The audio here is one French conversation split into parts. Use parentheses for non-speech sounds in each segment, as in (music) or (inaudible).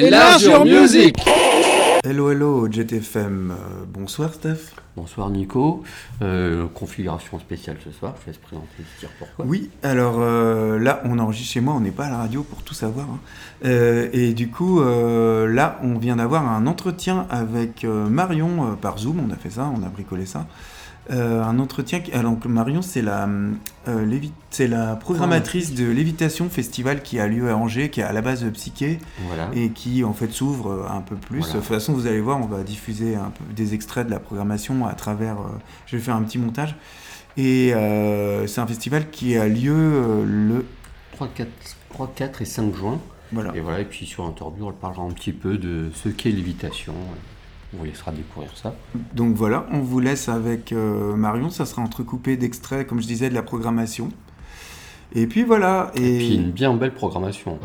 Music Hello, hello, JTFM. Euh, bonsoir, Steph. Bonsoir, Nico. Euh, configuration spéciale ce soir, je laisse présenter, dire pourquoi. Oui, alors euh, là, on enregistre chez moi, on n'est pas à la radio pour tout savoir. hein. et du coup, là, on vient d'avoir un entretien avec Marion par Zoom, on a fait ça, on a bricolé ça. Euh, un entretien. Qui... Alors, Marion, c'est la, euh, c'est la programmatrice de Lévitation Festival qui a lieu à Angers, qui est à la base de Psyché, et qui en fait s'ouvre un peu plus. De toute façon, vous allez voir, on va diffuser un peu des extraits de la programmation à travers. Euh, je vais faire un petit montage. Et c'est un festival qui a lieu le 3, 4, 3, 4 et 5 juin. Voilà. Et voilà, et puis sur Interview, on parlera un petit peu de ce qu'est Lévitation. Vous laissera découvrir ça. Donc voilà, on vous laisse avec euh, Marion. Ça sera entrecoupé d'extraits, comme je disais, de la programmation. Et puis voilà. Et, et puis une bien belle programmation.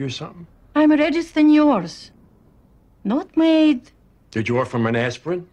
Nephew something? I'm ready than yours. Not made. Did you offer him an aspirin?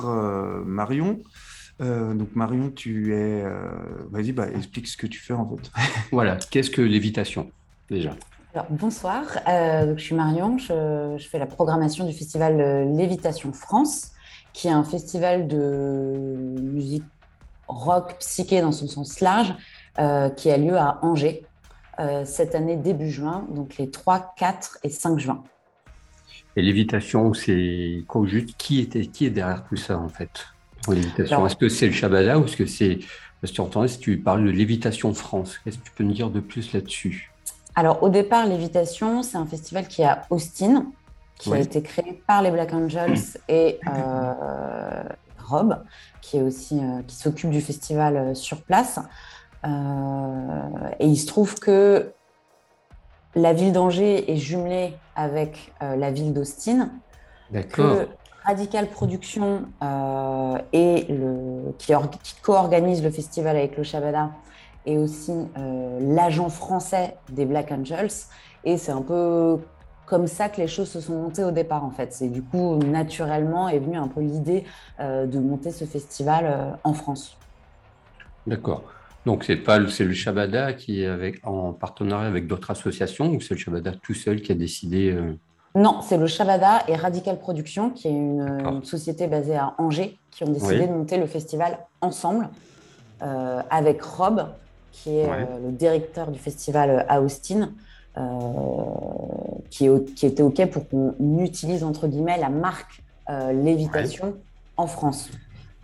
Bonsoir Marion. donc Marion, tu es... Vas-y, bah, explique ce que tu fais en fait. (laughs) voilà, qu'est-ce que l'évitation déjà? Alors, bonsoir, je suis Marion, je, je, fais la programmation du festival Lévitation France, qui est un festival de musique rock psyché dans son sens large, qui a lieu à Angers, euh, cette année début juin, donc les 3, 4 et 5 juin. Et l'évitation, c'est quoi juste qui, était, qui est derrière tout ça en fait L'évitation, est-ce que c'est le Shabada ou est-ce que c'est. Parce que si tu parles de Lévitation France, qu'est-ce que tu peux nous dire de plus là-dessus? Alors, au départ, Lévitation, c'est un festival qui est à Austin, qui a été créé par les Black Angels (clears throat) et euh, Rob, qui, est aussi, euh, qui s'occupe du festival sur place. Euh, et il se trouve que la ville d'Angers est jumelée avec euh, la ville d'Austin. D'accord. Radical Production euh, et le, qui, co-organise le festival avec le Shabada et aussi l'agent français des Black Angels. Et c'est un peu comme ça que les choses se sont montées au départ en fait. C'est du coup naturellement est venue un peu l'idée de monter ce festival en France. D'accord. Donc c'est pas c'est le Shabada qui est avec, en partenariat avec d'autres associations ou c'est le Shabada tout seul qui a décidé euh? Non, c'est le Shabada et Radical Production qui est une, société basée à Angers qui ont décidé de monter le festival ensemble euh, avec Rob qui est euh, le directeur du festival à Austin. qui, qui, était OK pour qu'on utilise entre guillemets la marque Lévitation en France.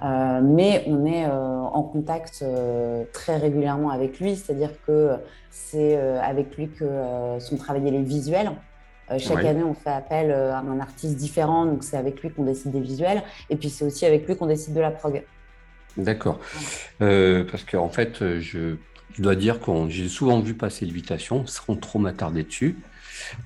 Euh, mais on est euh, en contact euh, très régulièrement avec lui, c'est-à-dire que c'est avec lui que sont travaillés les visuels. chaque année, on fait appel à un artiste différent, donc c'est avec lui qu'on décide des visuels, et puis c'est aussi avec lui qu'on décide de la prog. D'accord. parce qu'en en fait, je, dois dire que j'ai souvent vu passer l'invitation, sans trop m'attarder dessus,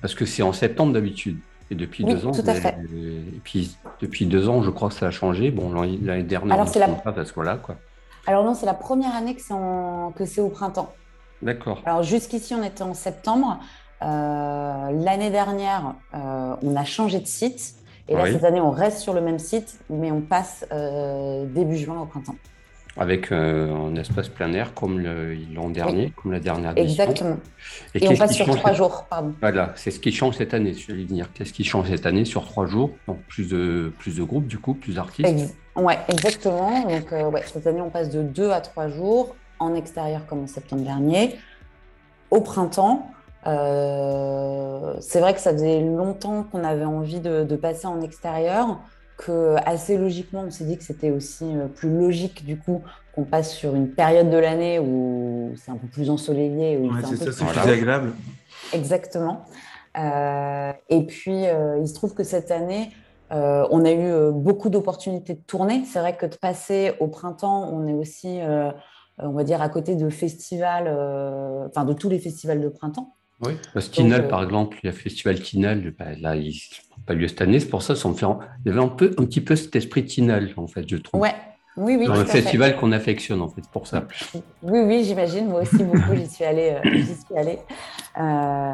parce que c'est en septembre d'habitude. Et depuis deux ans, tout à fait. et puis depuis deux ans, je crois que ça a changé. Bon, l'année dernière, Alors, c'est la... pas parce que voilà quoi. Alors non, c'est la première année que c'est en... que c'est au printemps. D'accord. Alors jusqu'ici, on était en septembre. Euh, l'année dernière, euh, on a changé de site. Et là, cette année, on reste sur le même site, mais on passe euh, début juin au printemps. Avec un espace plein air comme l'an dernier, comme la dernière édition. Exactement. Et, on passe sur trois jours, pardon. Voilà, c'est ce qui change cette année, je vais venir. Qu'est-ce qui change cette année sur trois jours? Donc plus de, plus de groupes, du coup, plus d'artistes. ouais, exactement. Donc ouais, cette année, on passe de deux à trois jours, en extérieur comme en septembre dernier. Au printemps, euh, c'est vrai que ça faisait longtemps qu'on avait envie de, de passer en extérieur que assez logiquement, on s'est dit que c'était aussi euh, plus logique du coup qu'on passe sur une période de l'année où c'est un peu plus ensoleillé. c'est ça, c'est plus agréable. Exactement. Euh, et puis, euh, il se trouve que cette année, on a eu beaucoup d'opportunités de tourner. C'est vrai que de passer au printemps, on est aussi, on va dire, à côté de festivals, enfin de tous les festivals de printemps. Oui, parce Tinal, par exemple, le festival Tinal, bah, là, il n'a pas lieu cette année, c'est pour ça, ça me fait... il y avait un, peu, un petit peu cet esprit Tinal, en fait, je trouve. Ouais, oui, oui. Dans le festival qu'on affectionne, en fait, pour ça. Oui, oui, j'imagine, moi aussi, beaucoup, j'y suis allée. Euh, suis allée. Euh,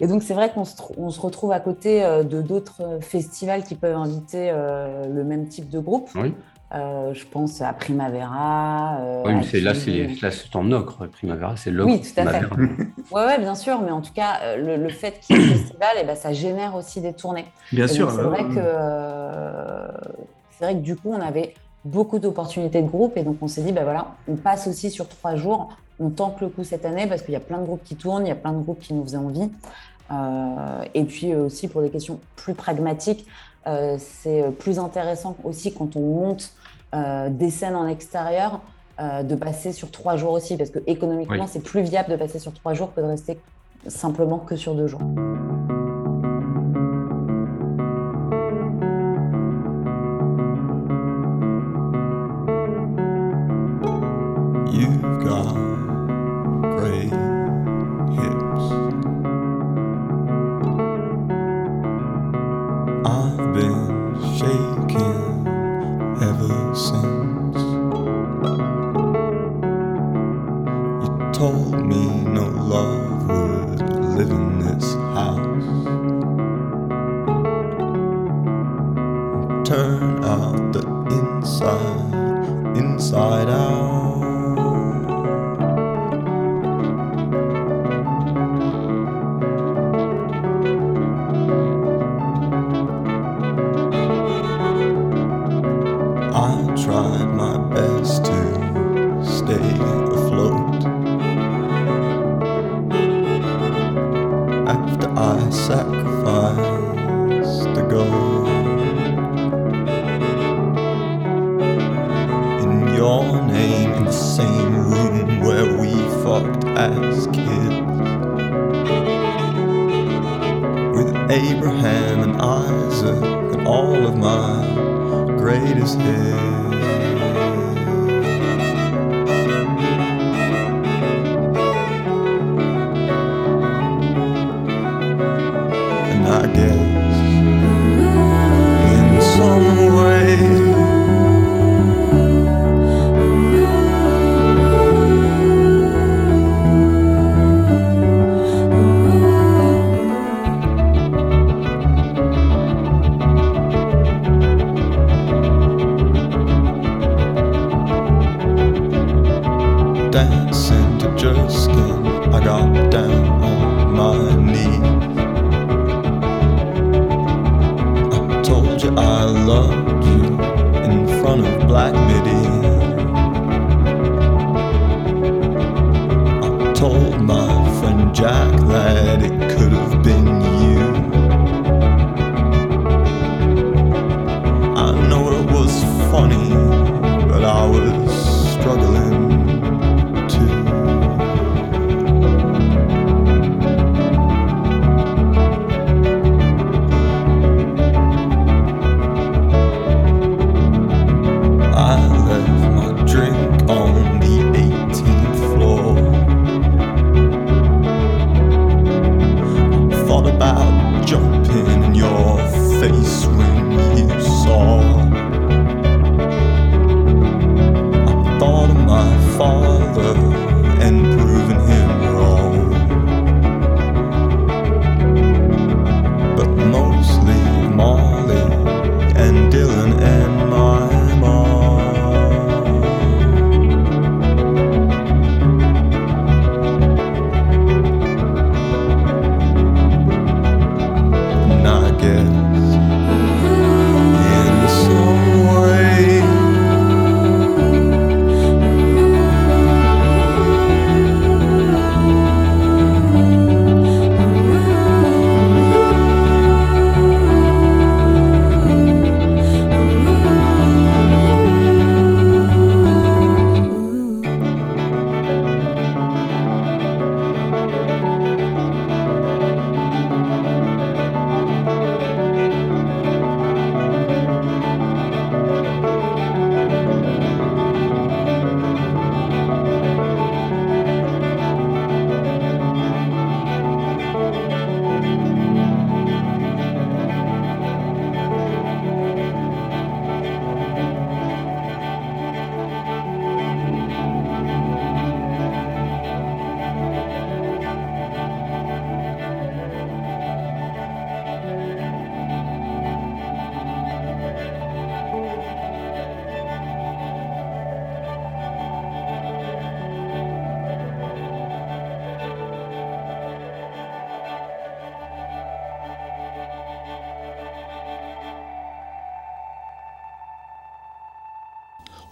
et donc, c'est vrai qu'on se, on se, retrouve à côté euh, de d'autres festivals qui peuvent inviter le même type de groupe. Oui. Euh, je pense à Primavera. Euh, oui, mais là, c'est, en ocre. Primavera, c'est l'ocre. Oui, tout à fait. (laughs) oui, ouais, bien sûr. Mais en tout cas, euh, le, fait qu'il y ait un festival, et eh ben, ça génère aussi des tournées. Bien sûr. C'est vrai, que, c'est vrai que du coup, on avait beaucoup d'opportunités de groupe. Et donc, on s'est dit, ben voilà, on passe aussi sur trois jours. On tente le coup cette année parce qu'il y a plein de groupes qui tournent, il y a plein de groupes qui nous faisaient envie. et puis aussi, pour des questions plus pragmatiques, c'est plus intéressant aussi quand on monte euh, des scènes en extérieur, euh, de passer sur trois jours aussi, parce que économiquement, c'est plus viable de passer sur trois jours que de rester simplement que sur deux jours. Me no love would live in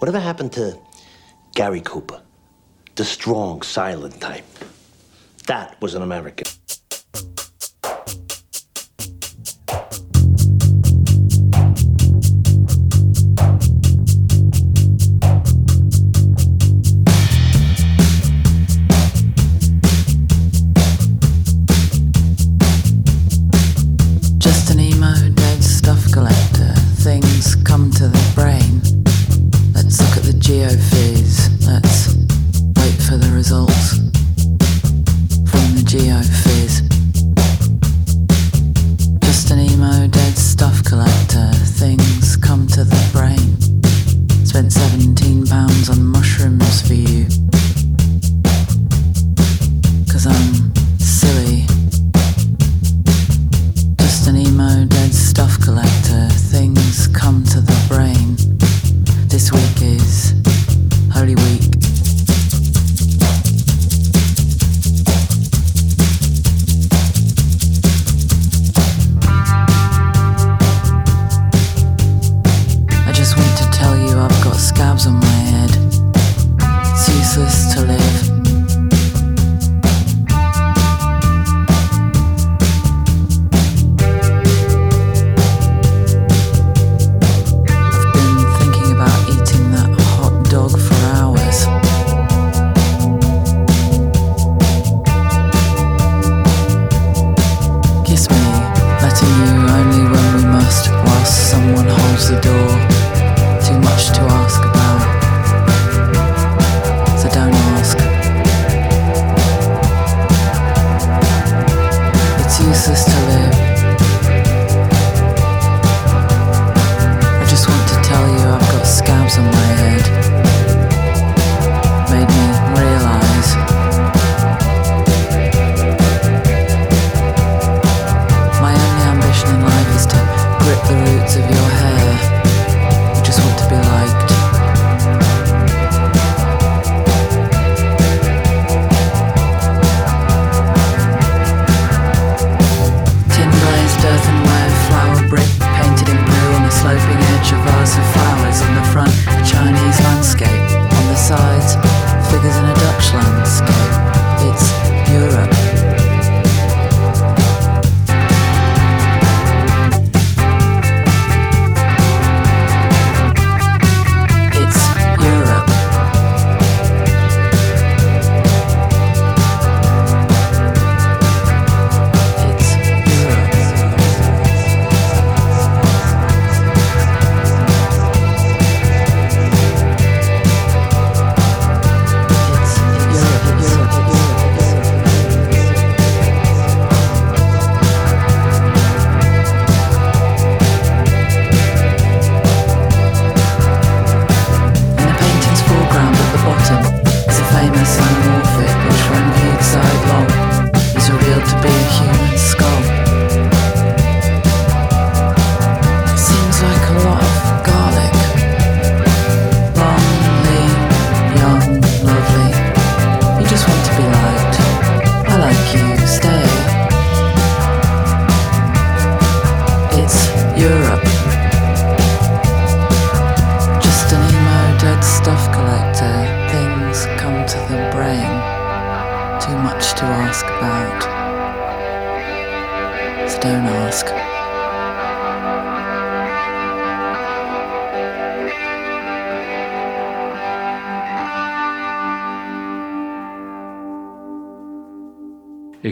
Whatever happened to Gary Cooper? The strong, silent type. That was an American.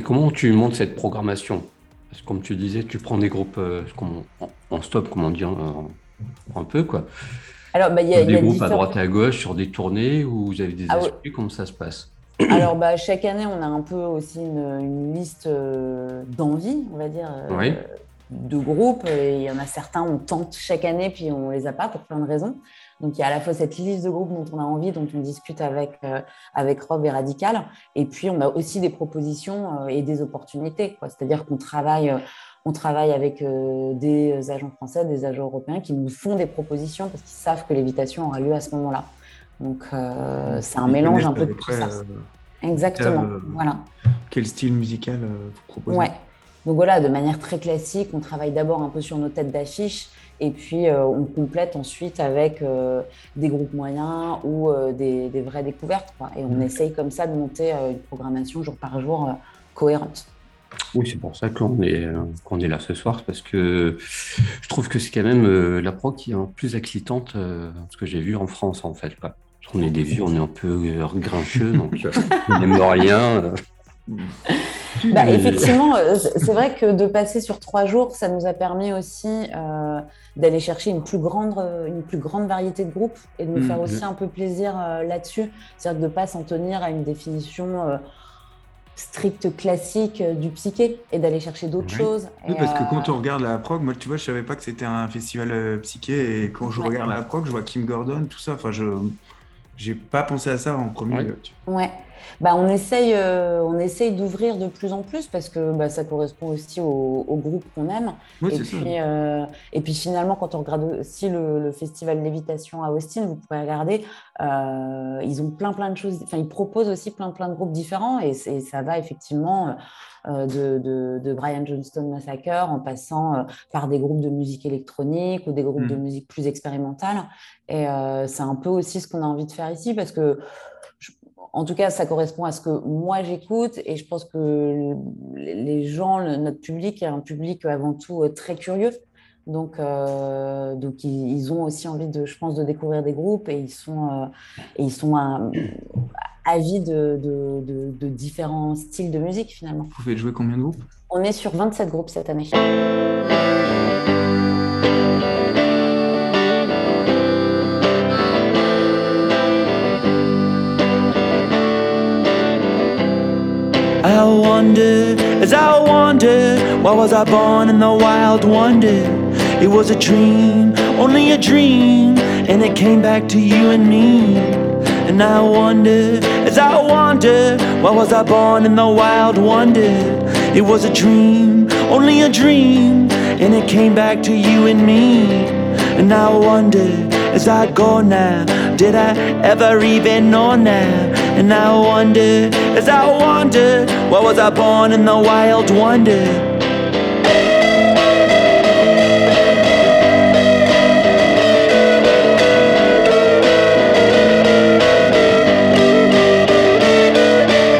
Et comment tu montes cette programmation? Parce que comme tu disais, tu prends des groupes euh, en, en stop, comment dire, un peu quoi. Alors, bah, y a, y des a groupes à droite et à gauche sur des tournées où vous avez des Ah comment ça se passe? Alors, bah, chaque année, on a un peu aussi une, une liste euh, d'envie, on va dire, euh, Oui. de groupes. Et il y en a certains, on tente chaque année, puis on les a pas pour plein de raisons. Donc, il y a à la fois cette liste de groupes dont on a envie, dont on discute avec, euh, avec Rob et Radical. Et puis, on a aussi des propositions euh, et des opportunités. C'est-à-dire qu'on travaille, euh, on travaille avec des agents français, des agents européens qui nous font des propositions parce qu'ils savent que l'évitation aura lieu à ce moment-là. Donc, c'est un mélange un peu de tout ça. Exactement. Voilà. Quel style musical vous proposez? Ouais. Donc voilà, de manière très classique, on travaille d'abord un peu sur nos têtes d'affiche et puis euh, on complète ensuite avec euh, des groupes moyens ou euh, des, des vraies découvertes. quoi. Et on essaye comme ça de monter une programmation jour par jour cohérente. Oui, c'est pour ça qu'on est, qu'on est là ce soir, parce que je trouve que c'est quand même la pro qui est un plus excitante, euh, ce que j'ai vu en France en fait. Quoi. Qu'on est des vieux, on est un peu grincheux, donc on n'aime rien. (laughs) Bah, Mais- effectivement, euh, c'est vrai que de passer sur trois jours, ça nous a permis aussi euh, d'aller chercher une plus, grande, euh, une plus grande variété de groupes et de nous Mhm. faire aussi un peu plaisir euh, là-dessus. C'est-à-dire de ne pas s'en tenir à une définition euh, stricte classique euh, du psyché et d'aller chercher d'autres Oui. choses. Oui, parce que quand on regarde la prog, moi, tu vois, je savais pas que c'était un festival euh, psyché, et quand je Ouais. regarde la prog, je vois Kim Gordon, tout ça. Enfin, je j'ai pas pensé à ça en premier Ouais. lieu. tu Ouais. Bah, on essaye, euh, on essaye d'ouvrir de plus en plus parce que bah, ça correspond aussi au, au groupe qu'on aime. Oui, et, puis, euh, et puis finalement, quand on regarde aussi le, le festival Lévitation à Austin, vous pouvez regarder, euh, ils ont plein plein de choses, enfin ils proposent aussi plein plein de groupes différents et, ça va effectivement de, de, de Brian Johnston Massacre en passant par des groupes de musique électronique ou des groupes de Mm. musique plus expérimentale. Et c'est un peu aussi ce qu'on a envie de faire ici parce que en tout cas, ça correspond à ce que moi j'écoute et je pense que les gens, le- notre public est un public avant tout euh, très curieux. Donc, euh, donc ils, ils ont aussi envie de, je pense, de découvrir des groupes et ils sont, euh, et ils sont euh, avides de, de, de- de différents styles de musique finalement. Vous faites jouer combien de groupes? On est sur 27 groupes cette année. I wonder, as I wonder, why was I born in the wild wonder? It was a dream, only a dream, and it came back to you and me. And I wonder, as I wonder, why was I born in the wild wonder? It was a dream, only a dream, and it came back to you and me. And I wonder, as I go now, did I ever even know now? And I wonder, as I wonder, why was I born in the wild wonder?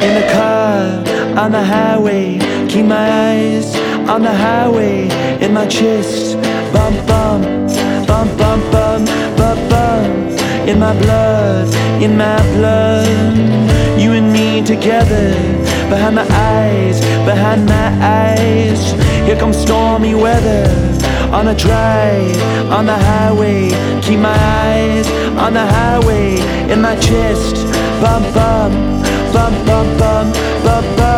In the car, on the highway, keep my eyes on the highway, in my chest, in my blood, in my blood, you and me together, behind my eyes, behind my eyes, here comes stormy weather, on a drive, on the highway, keep my eyes on the highway, in my chest, bump, bump, bump, bump, bump, bump, bump.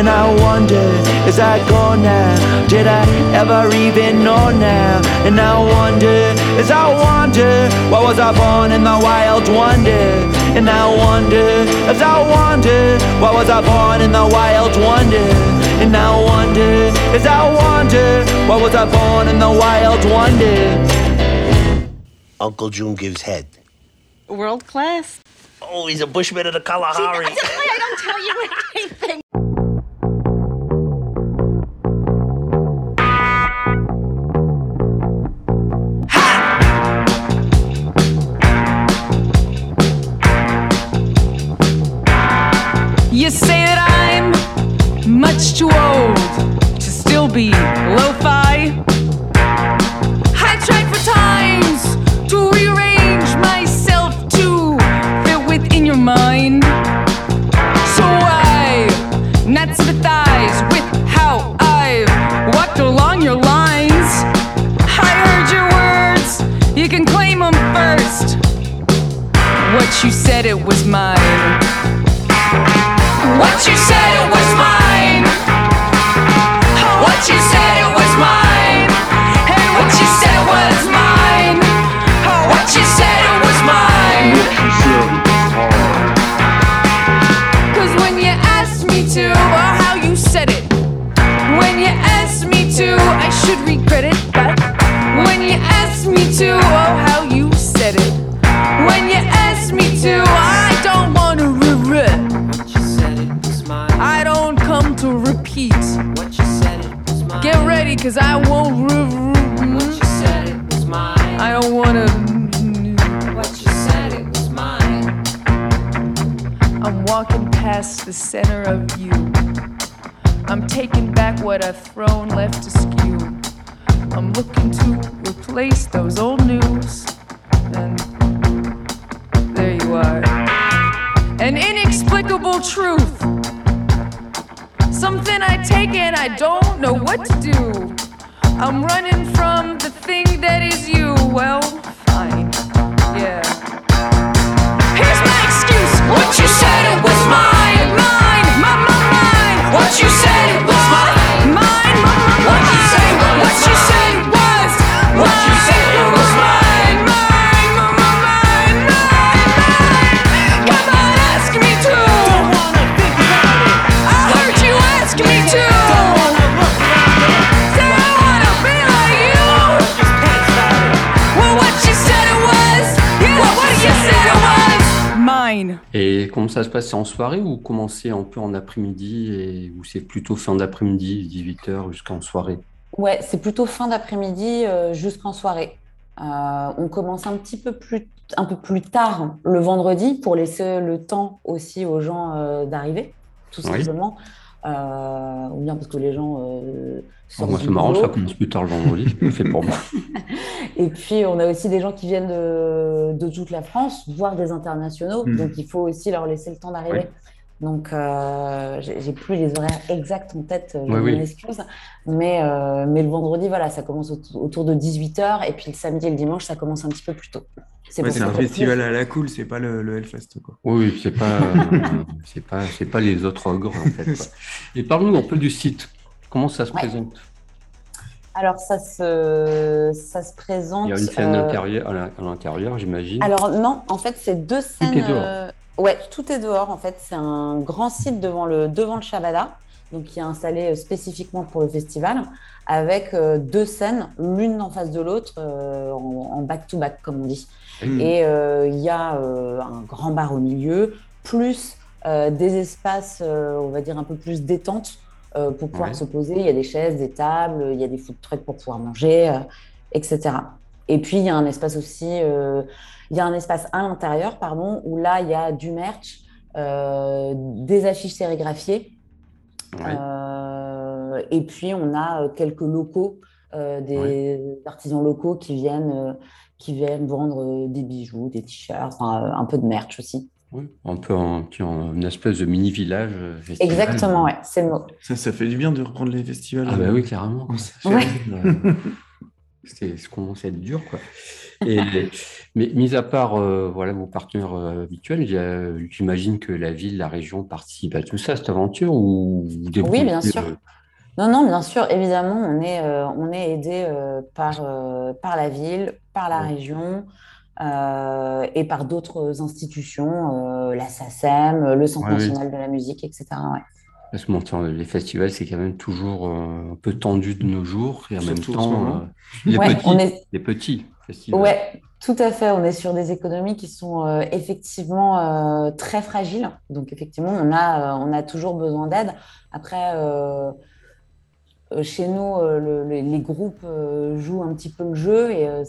And I wonder, as I go now, did I ever even know now? And I wonder, as I wonder, why was I born in the wild wonder? And I wonder, as I wonder, why was I born in the wild wonder? And I wonder, as I wonder, why was I born in the wild wonder? Uncle June gives head. World class. Oh, he's a bushman of the Kalahari. That's why I don't tell you Say that I'm much too old to still be lo-fi. I tried for times to rearrange myself to fit within your mind. So I not sympathize with how I've walked along your lines. I heard your words, you can claim them first. What you said it was mine. Center of you. I'm taking back what I've thrown ça se passe C'est en soirée ou commencer un peu en après-midi et ou c'est plutôt fin d'après-midi, 18h jusqu'en soirée? Ouais, c'est plutôt fin d'après-midi euh, jusqu'en soirée. Euh, on commence un petit peu plus, un peu plus tard le vendredi pour laisser le temps aussi aux gens euh, d'arriver, tout Oui. Euh, ou bien parce que les gens euh, Oh, sortent Moi, du c'est marrant, ça commence plus tard le vendredi, c'est fait pour moi. (laughs) Et puis, on a aussi des gens qui viennent de, de toute la France, voire des internationaux. Mhm. Donc, il faut aussi leur laisser le temps d'arriver. Oui. Donc, euh, j'ai plus les horaires exacts en tête, je Oui, oui. excuse. Mais, euh, mais le vendredi, voilà, ça commence au- autour de 18h. Et puis, le samedi et le dimanche, ça commence un petit peu plus tôt. C'est Ouais, un festival à la cool, c'est pas le, le Hellfest. Quoi. Oui, c'est pas, euh, c'est pas, c'est pas les autres ogres en fait. quoi. (laughs) Et parle-nous un peu du site. Comment ça se Ouais. présente? Alors, ça se, ça se présente. Il y a une scène euh, à l'in- à l'intérieur, j'imagine. Alors non, en fait, c'est deux scènes. est dehors. euh, Ouais, tout est dehors. En fait, c'est un grand site devant le devant le Shabada, donc qui est installé euh, spécifiquement pour le festival, avec euh, deux scènes, l'une en face de l'autre, euh, en back-to-back, comme on dit. Mm. Et il y a un grand bar au milieu, plus des espaces, on va dire un peu plus détente pour pouvoir Ouais. se poser. Il y a des chaises, des tables, il y a des food trucks pour pouvoir manger, etc. Et puis il y a un espace aussi, euh, il y a un espace à l'intérieur, pardon, où là il y a du merch, euh, des affiches sérigraphiées. Euh, et puis, on a euh, quelques locaux, euh, des artisans locaux qui viennent, euh, qui viennent vendre des bijoux, des t-shirts, enfin, un peu de merch aussi. Oui, un peu un- une espèce de mini village. festival. Exactement, ouais, c'est le mot. Ça, ça fait du bien de reprendre les festivals. Ah bah oui, carrément. Ouais. (laughs) Euh, C'est ce commence à être dur, quoi. Et, (laughs) mais mis à part euh, voilà vos partenaires euh, habituels, a- j'imagine que la ville, la région participent à tout ça, cette aventure, ou vous Oui, bien sûr. euh, Non, non, bien sûr, évidemment, on est, euh, on est aidé euh, par, euh, par la ville, par la Ouais. région euh, et par d'autres institutions, euh, la SACEM, le Centre Ouais, oui. national de la musique, etc. ouais. Parce que bon, tiens, les festivals, c'est quand même toujours euh, un peu tendu de nos jours, et en même temps, euh, les, Ouais, petits, on est- les petits festivals. Ouais, tout à fait. On est sur des économies qui sont euh, effectivement euh, très fragiles. Donc effectivement, on a, euh, on a toujours besoin d'aide. Après, chez nous, euh, le- le- les groupes euh, jouent un petit peu le jeu et euh,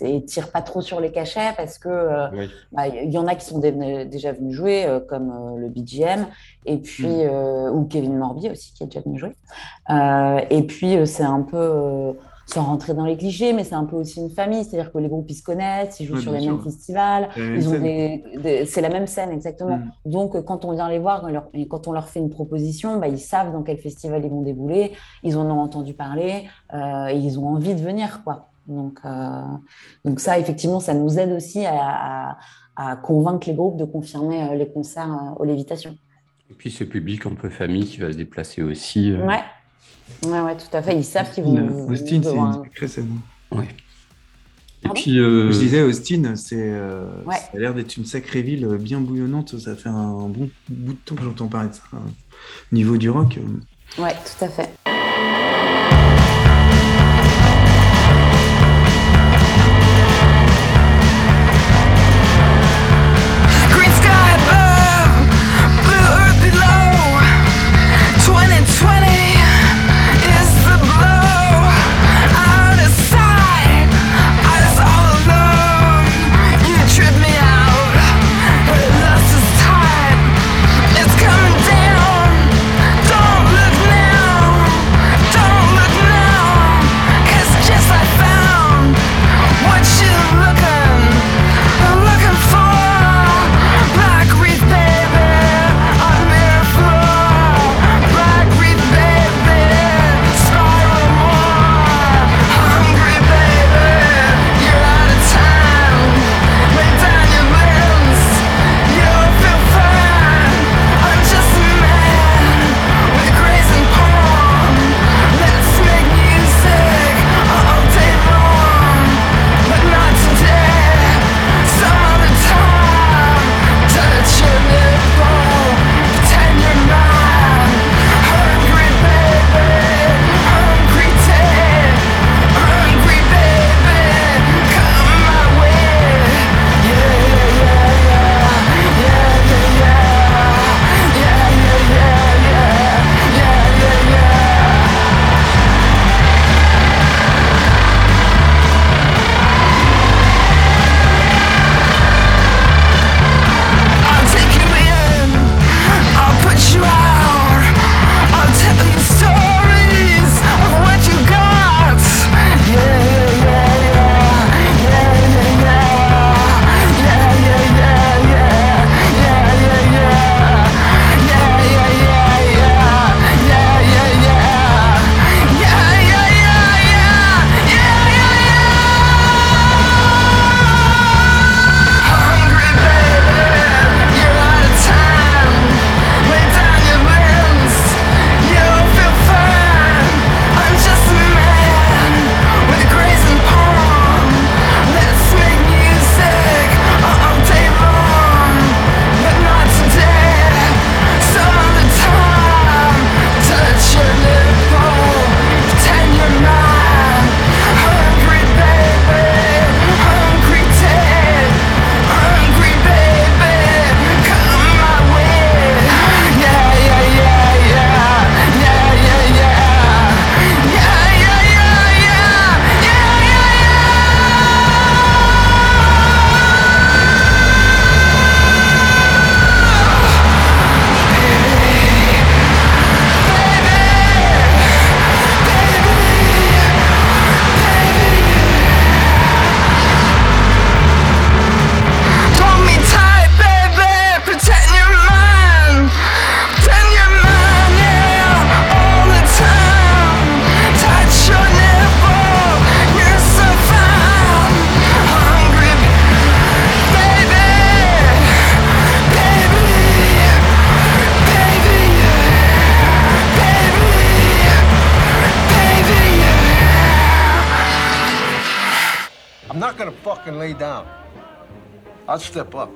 ils tirent pas trop sur les cachets parce que euh, Oui. bah, il y en a qui sont dé- déjà venus jouer, euh, comme euh, le BGM, et puis, Mm. euh, ou Kevin Morby aussi, qui est déjà venu jouer. Euh, et puis, euh, c'est un peu, euh, sans rentrer dans les clichés, mais c'est un peu aussi une famille, c'est-à-dire que les groupes, ils se connaissent, ils jouent Ouais, sur les mêmes festivals, C'est la même ils ont scène. des, des- c'est la même scène, exactement. Mm. Donc, quand on vient les voir, quand, leur- et quand on leur fait une proposition, bah, ils savent dans quel festival ils vont débouler, ils en ont entendu parler, euh, et ils ont envie de venir, quoi. Donc, euh, donc ça, effectivement, ça nous aide aussi à, à- à convaincre les groupes de confirmer euh, les concerts euh, aux Lévitations. Et puis ce public un peu famille qui va se déplacer aussi. euh, Ouais. Ouais, ouais, tout à fait. Ils savent qu'ils vont. Austin, Austin, c'est une sacrée scène. ouais. Et puis, euh, Je disais, Austin, c'est, euh, Ouais. ça a l'air d'être une sacrée ville bien bouillonnante. Ça fait un bon bout de temps que j'entends parler de ça. Au niveau du rock, euh, Ouais, tout à fait. Fucking lay down. I'll step up.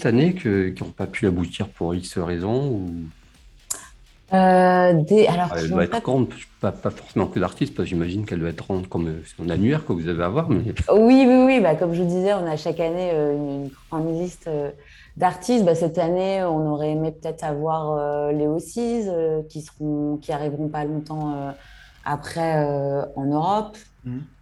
Cette année que- qui n'ont pas pu aboutir pour X raisons ou... Euh, des, alors, Ah, Elle doit être pas- grande, pas, pas forcément que d'artistes, parce que j'imagine qu'elle doit être grande comme euh, un annuaire que vous avez à voir. Mais... Oui, oui, oui. Bah, comme je vous disais, on a chaque année euh, une, une grande liste euh, d'artistes. Bah, cette année, on aurait aimé peut-être avoir euh, les Ossies euh, qui seront, qui arriveront pas longtemps euh, après euh, en Europe.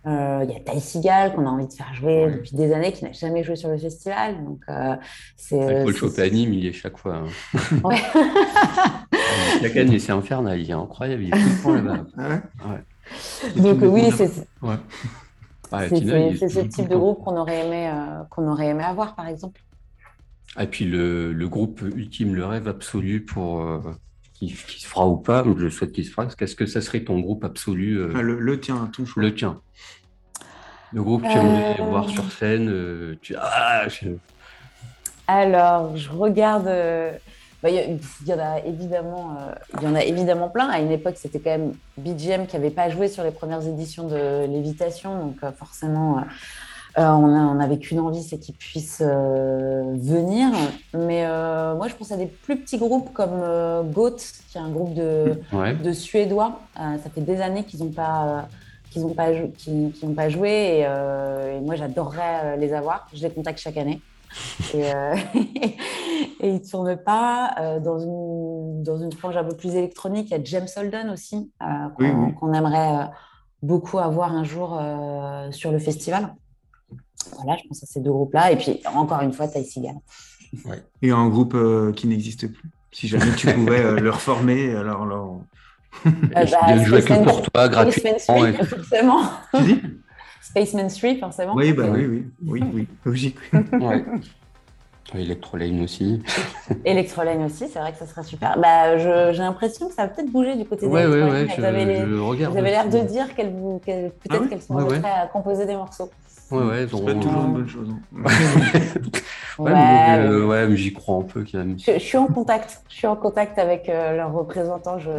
Euh, Il y a Ty Seagal qu'on a envie de faire jouer depuis des années, qui n'a jamais joué sur le festival. Donc, euh, c'est. Paul Chopin anime, il y est chaque fois. hein. (laughs) Ouais. (laughs) Chaque année, c'est infernal, il est incroyable, il est tout le temps là-bas. Ouais. Donc, oui, c'est Ouais. Ouais, c'est- ce type de groupe qu'on aurait aimé, euh, qu'on aurait aimé avoir, par exemple. Et puis le, le groupe ultime, le rêve absolu pour, euh, qui, qui se fera ou pas, je souhaite qu'il se fasse. Qu'est-ce que ça serait ton groupe absolu euh, Ah, le, le tien, ton choix. Le tien. Le groupe que tu aimerais Euh. voir sur scène. euh, tu... Ah, je- Alors, je regarde. euh, bah, Il y, il en a évidemment, euh, il y en a évidemment plein. À une époque, c'était quand même BGM qui n'avait pas joué sur les premières éditions de Lévitation, donc euh, forcément, euh, on n'avait qu'une envie, c'est qu'ils puissent venir. Mais moi, je pense à des plus petits groupes comme Goat, qui est un groupe de, Ouais. de Suédois. Ça fait des années qu'ils n'ont pas, pas, qu'ils n'ont pas joué, et, euh, et moi, j'adorerais euh, les avoir. Je les contacte chaque année. (laughs) Et, euh, (laughs) et ils ne tournent pas. Euh, dans, une, dans une frange un peu plus électronique, il y a James Holden aussi, qu'on Oui, oui. qu'on aimerait beaucoup avoir un jour sur le festival. Voilà, je pense à ces deux groupes-là. Et puis, encore une fois, Ty Seagal. Et un groupe qui n'existe plus. Si jamais tu (laughs) pouvais le reformer, alors. alors... Euh, viens de jouer que Spaceman- pour toi, gratuitement. Spaceman ouais. Street, forcément. Tu dis? Spaceman Street, forcément. Oui, bah oui, oui, oui, oui, logique. oui. (laughs) Ouais. Electrolane aussi. Electrolane aussi, c'est vrai que ça serait super. Bah, je- j'ai l'impression que ça va peut-être bouger du côté Ouais, ouais, Vous avez l'air de dire qu'elles vous- qu'elles- peut-être Ah oui qu'elles sont Ouais, à composer des morceaux. Ouais, ouais, C'est pas toujours une bonne chose. hein. Ouais, (laughs) Ouais, mais, euh, ouais, mais j'y crois un peu quand même. Je, je suis en contact. Je suis en contact avec euh, leurs représentants. Je,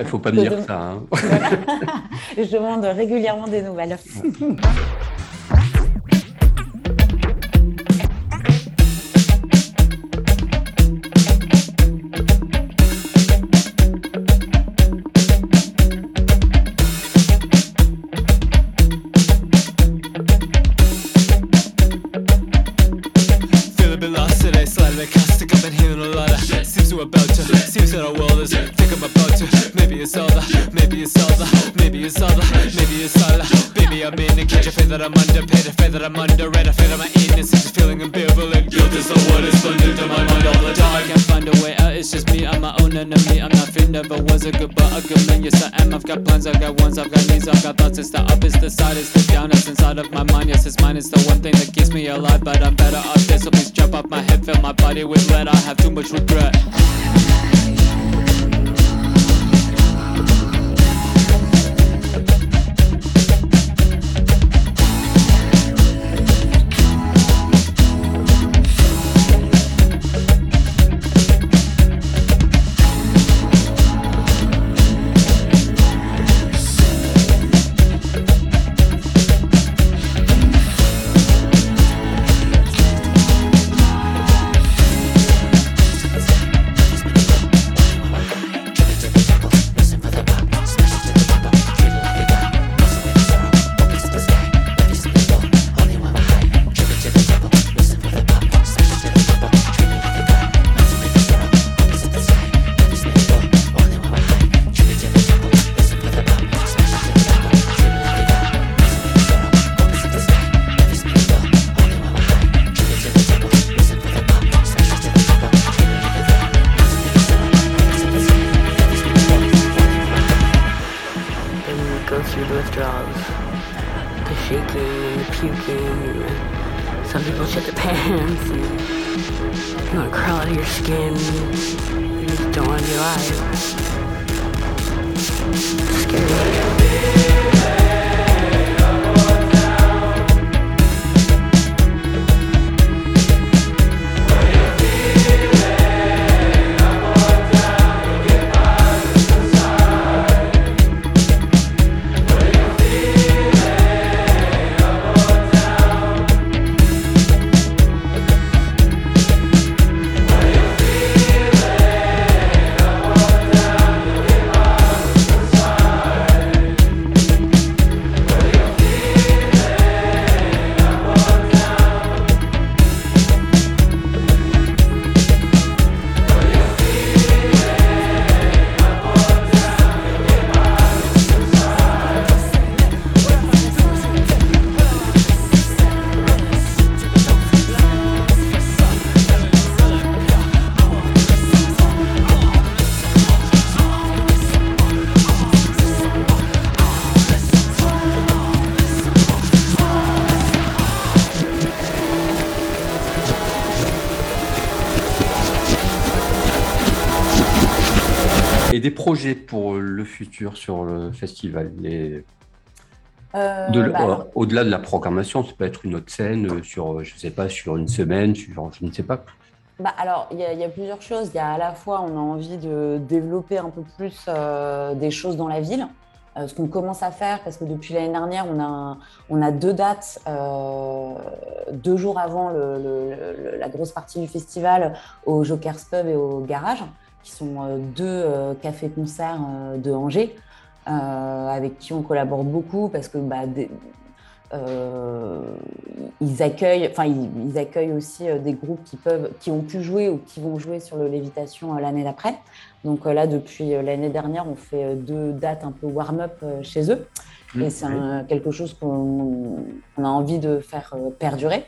Il faut pas me dire ça. hein. (laughs) je demande régulièrement des nouvelles. (laughs) that our world is think I'm about to. Maybe it's all the, maybe it's all the, maybe it's all the, maybe it's all the. Baby, I'm in it. Can't you feel that I'm underpaid? I feel that I'm underrated. I feel that my innocence is feeling ambivalent. Guilt is the word is blended into my mind all the time. I can't find a way out. It's just me. I'm my own enemy. I'm not fit. Never was a good, but a good man. Yes, I am. I've got plans. I've got ones. I've got needs. I've got thoughts. It's the up. It's the side. It's the down. It's inside of my mind. Yes, it's mine. It's the one thing that keeps me alive. But I'm better off dead. So please jump off my head. Fill my body with lead. I have too much regret. Pour le futur sur le festival Euh, de- bah, alors, Au-delà de la programmation, ça peut être une autre scène euh, sur, je sais pas, sur une semaine, sur, je ne sais pas. Bah, alors, il y, a- il y a plusieurs choses. Il y a à la fois, on a envie de développer un peu plus euh, des choses dans la ville. Euh, ce qu'on commence à faire, parce que depuis l'année dernière, on a, un- on a deux dates, euh, deux jours avant le- le- le- la grosse partie du festival, au Joker's Pub et au Garage, qui sont euh, deux euh, cafés-concerts euh, de Angers, avec qui on collabore beaucoup, parce que bah, des- euh, ils accueillent, enfin ils, ils accueillent aussi euh, des groupes qui peuvent, qui ont pu jouer ou qui vont jouer sur le Lévitation euh, l'année d'après. Donc là, depuis l'année dernière, on fait deux dates un peu warm-up chez eux, Mmh, et c'est quelque chose qu'on a envie de faire perdurer.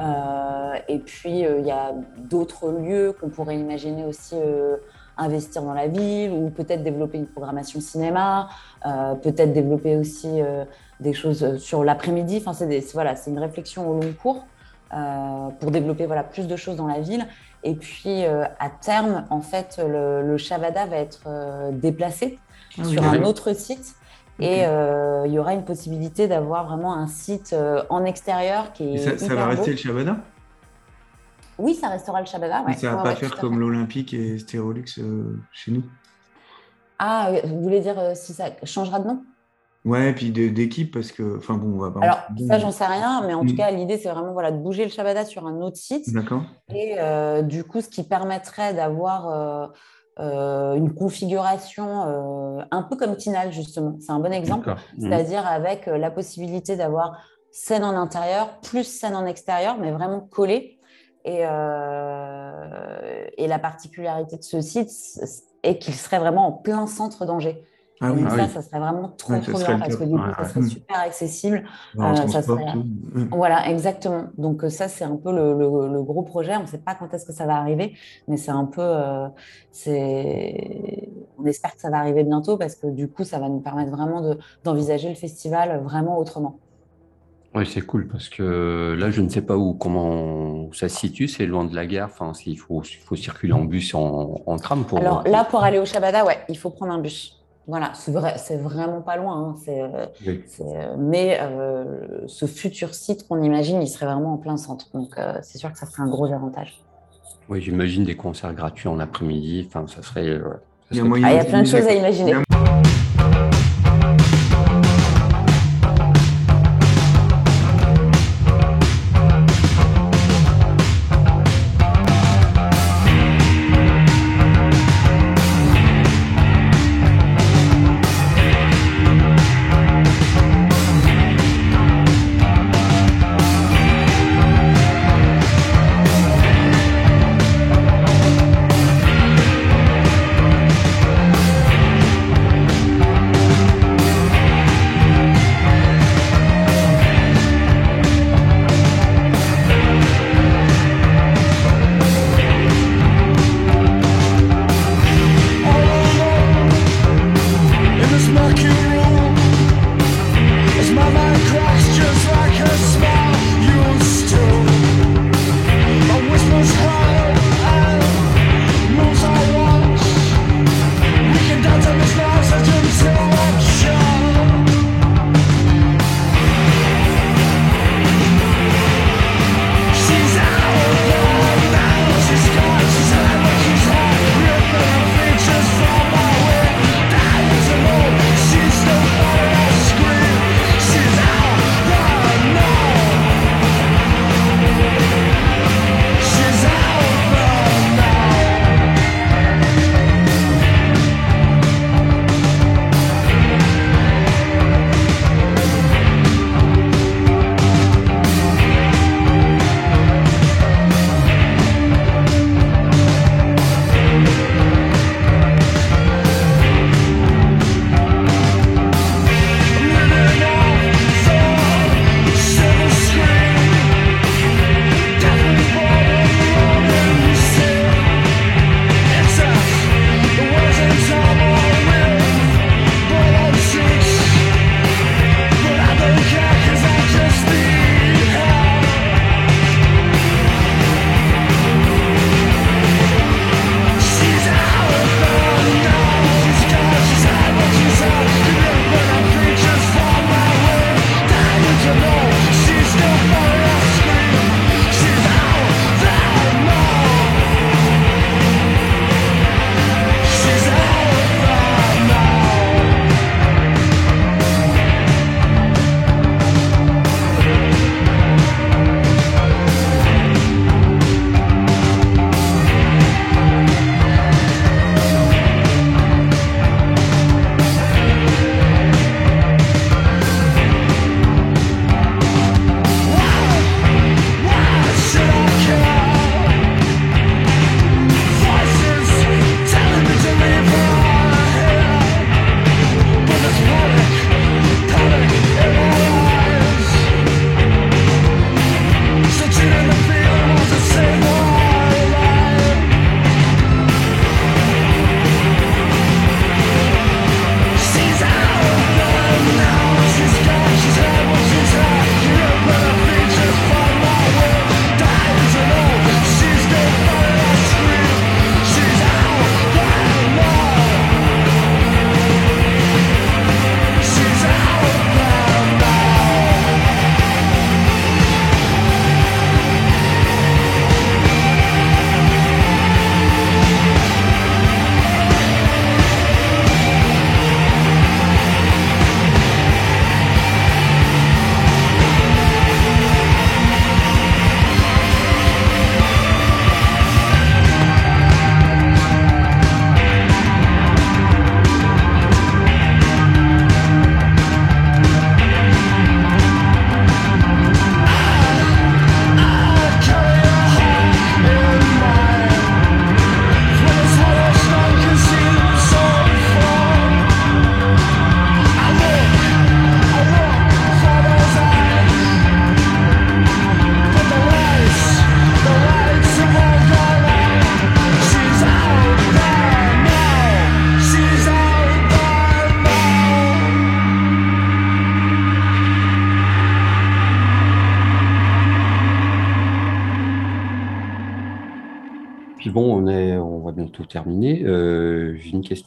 Euh, et puis euh, il y a d'autres lieux qu'on pourrait imaginer aussi euh, investir dans la ville ou peut-être développer une programmation cinéma, euh, peut-être développer aussi euh, des choses sur l'après-midi. Enfin, c'est voilà, c'est une réflexion au long cours euh, pour développer voilà, plus de choses dans la ville. Et puis, à terme, en fait, le, le Shabada va être déplacé Ah oui, sur oui. un autre site. Et euh, il y aura une possibilité d'avoir vraiment un site euh, en extérieur qui est Et ça, ça va beau. rester le Shabada? Oui, ça restera le Shabada. Ouais. Ça va Ouais, pas ouais, faire tout comme l'Olympique et Stérolux euh, chez nous Ah, vous voulez dire si ça changera de nom? Ouais, et puis d'équipe, parce que. Enfin bon, on va pas. Alors, ça, j'en sais rien, mais en tout Mm. cas, l'idée, c'est vraiment voilà, de bouger le Shabada sur un autre site. D'accord. Et euh, du coup, ce qui permettrait d'avoir euh, euh, une configuration euh, un peu comme Tinal, justement. C'est un bon exemple. Mhm. C'est-à-dire avec euh, la possibilité d'avoir scène en intérieur plus scène en extérieur, mais vraiment collée. Et, euh, et la particularité de ce site est qu'il serait vraiment en plein centre d'Angers. Ah Et oui. donc Ah ça, oui. ça serait vraiment trop, Ouais, trop bien parce que du coup, Ouais, ça serait super accessible. Euh, ça serait-. Voilà, exactement. Donc euh, ça, c'est un peu le, le- le gros projet. On ne sait pas quand est-ce que ça va arriver, mais c'est un peu, euh, c'est, on espère que ça va arriver bientôt parce que du coup, ça va nous permettre vraiment de- d'envisager le festival vraiment autrement. Oui, c'est cool parce que là, je ne sais pas où, comment ça se situe. C'est loin de la gare. Enfin, il faut, il faut circuler en bus, en, en tram pour. Alors là, pour aller au Shabada, ouais, il faut prendre un bus. Voilà, c'est vrai, c'est vraiment pas loin. hein. C'est, euh, Oui. c'est, euh, mais euh, ce futur site qu'on imagine, il serait vraiment en plein centre. Donc euh, c'est sûr que ça serait un gros avantage. Oui, j'imagine des concerts gratuits en après-midi. Enfin, ça serait. euh, ça Il y a moyen Ah, il y a de- plein de choses à imaginer.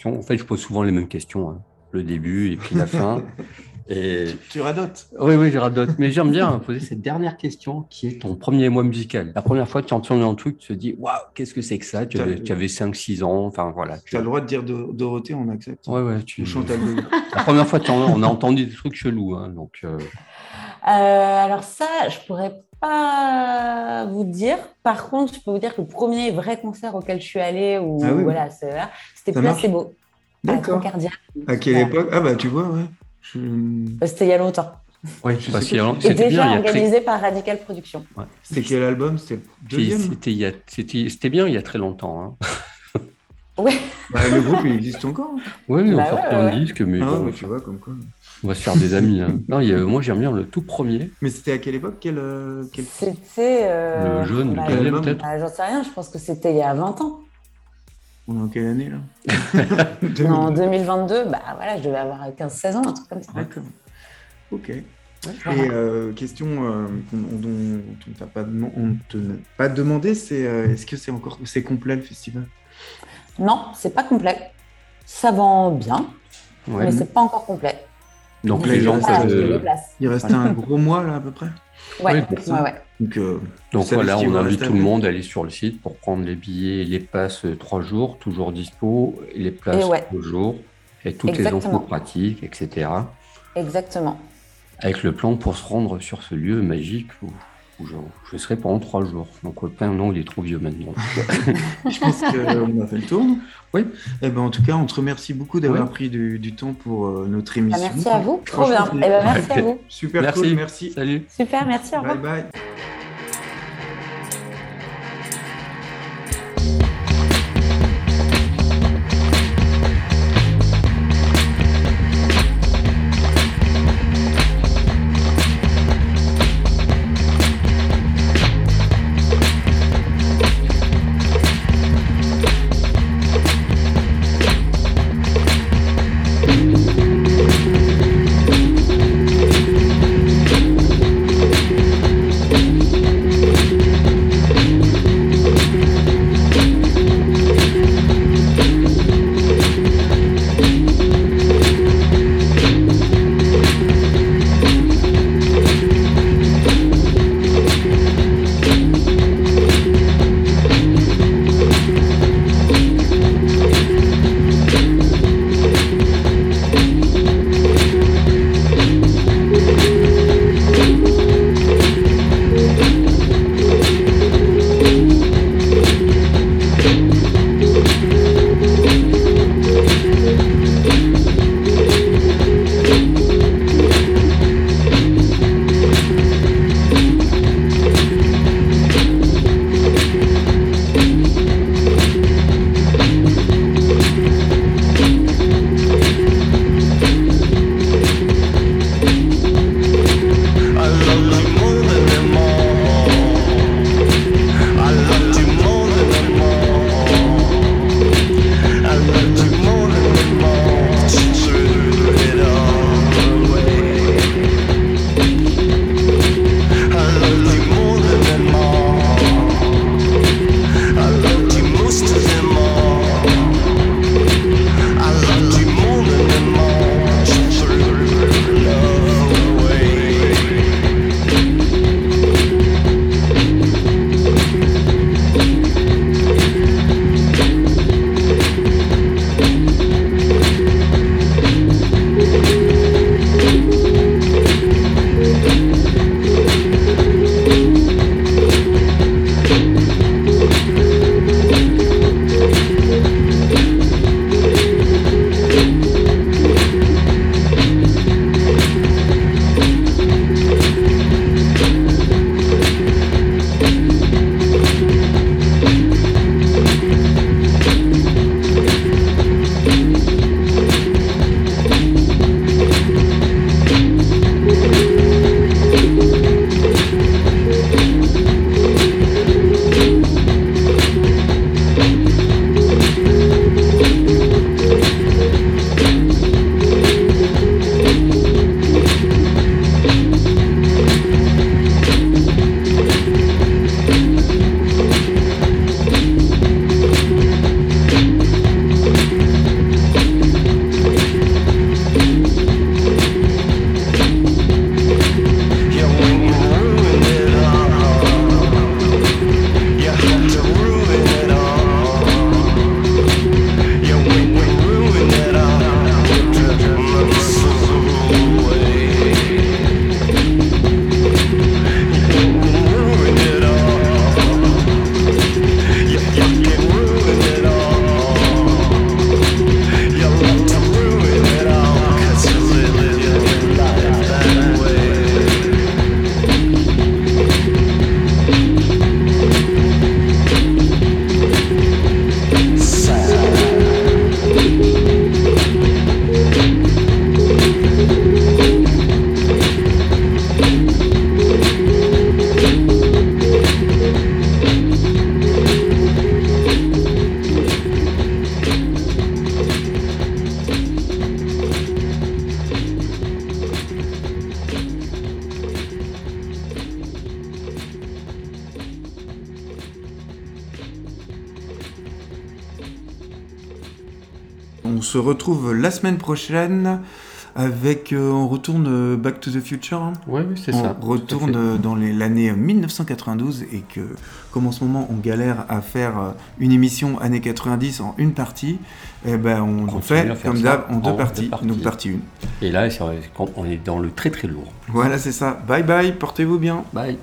En fait, je pose souvent les mêmes questions. hein. Le début et puis la fin. (laughs) Et... Tu radotes? Oui, oui, je radote. Mais j'aime bien poser cette dernière question qui est ton premier mois musical. La première fois que tu entends un truc, tu te dis Waouh, qu'est-ce que c'est que ça? Tu avais, tu avais 5-6 ans. Enfin, voilà. Tu as le droit de dire Do- Dorothée, on accepte. Ouais, ouais, tu... Chantal. La première fois, tu en- on a entendu des trucs chelous. hein, donc, euh, Euh, alors ça, je pourrais pas vous dire. Par contre, je peux vous dire que le premier vrai concert auquel je suis allée, où, Ah oui. voilà, c'était Placebo. à D'accord. À quelle Voilà. époque? Ah bah tu vois, ouais. Je- Euh, C'était il y a longtemps. Oui, Je a- pas. Et c'était déjà bien. A organisé par Radical Productions. Ouais. C'était quel album? C'était le Puis deuxième? C'était il y a- c'était- c'était bien il y a très longtemps. Hein. Ouais. Bah, Le groupe, il existe encore. Oui, on Bah sort ouais, plein de disques, mais Ah bon, ouais, tu vois, comme quoi. On va se faire des (laughs) amis. hein. Non, il y a- moi, j'aime bien le tout premier. Mais c'était à quelle époque quel, euh, quel... C'était. euh, Le jaune, le bah, album peut-être. bah, J'en sais rien, je pense que c'était il y a 20 ans. On est en quelle année là? (laughs) Non, en 2022, bah voilà, je devais avoir 15-16 ans, un truc comme ça. D'accord. Ok. Et euh, question euh, dont on ne t'a pas, pas demandé, c'est euh, est-ce que c'est encore c'est complet le festival? Non, c'est pas complet. Ça vend bien, Ouais. mais c'est pas encore complet. Donc, les gens euh, places. Il restait un gros mois là à peu près. Ouais, Oui, ouais, ça. Donc, euh, Donc voilà, on invite tout le monde à aller sur le site pour prendre les billets et les passes euh, trois jours, toujours dispo, et les places trois jours, et toutes Exactement. les infos pratiques, etc. Exactement. Avec le plan pour se rendre sur ce lieu magique où je, je serai pendant trois jours. Donc le pain, non, il est trop vieux maintenant. (laughs) Je pense qu'on (laughs) a fait le tour. Oui. Eh ben, en tout cas, on te remercie beaucoup d'avoir Oui. pris du, du temps pour euh, notre Bah, émission. merci à vous, trop bien. Eh ben, merci (laughs) à vous. Super Merci. cool, merci. Salut. Super, merci, au revoir. Bye bye. Retrouve la semaine prochaine avec. euh, on retourne euh, Back to the Future. hein. Oui, oui, c'est on ça. à retourne euh, dans les- l'année 1992 et que, comme en ce moment on galère à faire une émission années 90 en une partie, eh ben on le Continue fait comme d'hab en deux parties. deux parties. Donc partie 1. Et là, on est dans le très très lourd. Voilà, c'est ça. Bye bye, portez-vous bien. Bye.